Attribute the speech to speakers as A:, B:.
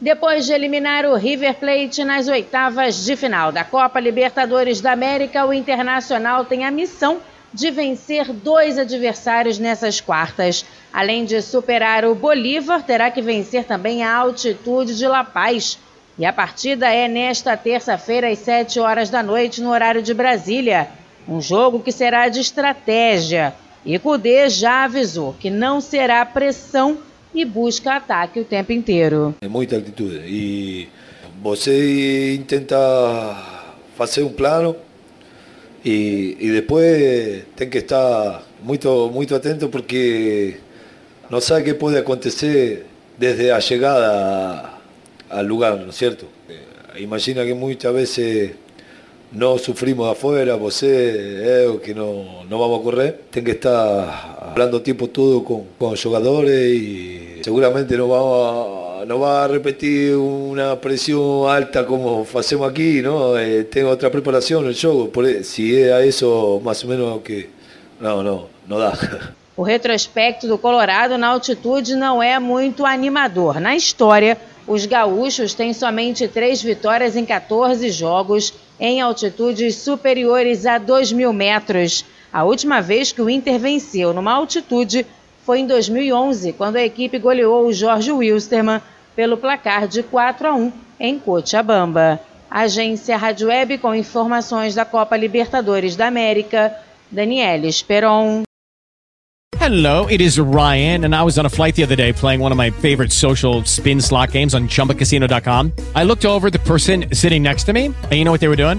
A: Depois de eliminar o River Plate nas oitavas de final da Copa Libertadores da América, o Internacional tem a missão de vencer dois adversários nessas quartas. Além de superar o Bolívar, terá que vencer também a altitude de La Paz. E a partida é nesta terça-feira, às 7 horas da noite, no horário de Brasília. Um jogo que será de estratégia. E Cudê já avisou que não será pressão e busca ataque o tempo inteiro.
B: É muita altitude e você tenta fazer um plano e, e depois tem que estar muito muito atento porque não sabe o que pode acontecer desde a chegada ao lugar, não é certo? Imagina que muitas vezes não sufrimos afuera, você, eu, que não, não vamos correr. Tem que estar falando o tempo todo com, com os jogadores e seguramente não vamos não vai repetir uma pressão alta como fazemos aqui, não? Eh, tem outra preparação no jogo, por, se é a isso mais ou menos que não, não, não dá.
A: O retrospecto do Colorado na altitude não é muito animador. Na história, os gaúchos têm somente três vitórias em 14 jogos em altitudes superiores a 2 mil metros. A última vez que o Inter venceu numa altitude foi em 2011, quando a equipe goleou o Jorge Wilstermann pelo placar de 4 a 1 em Cochabamba. Agência Rádio Web com informações da Copa Libertadores da América, Daniela Esperon.
C: Hello, it is Ryan, and I was on a flight the other day playing one of my favorite social spin slot games on chumbacasino.com. I looked over the person sitting next to me, and you know what they were doing?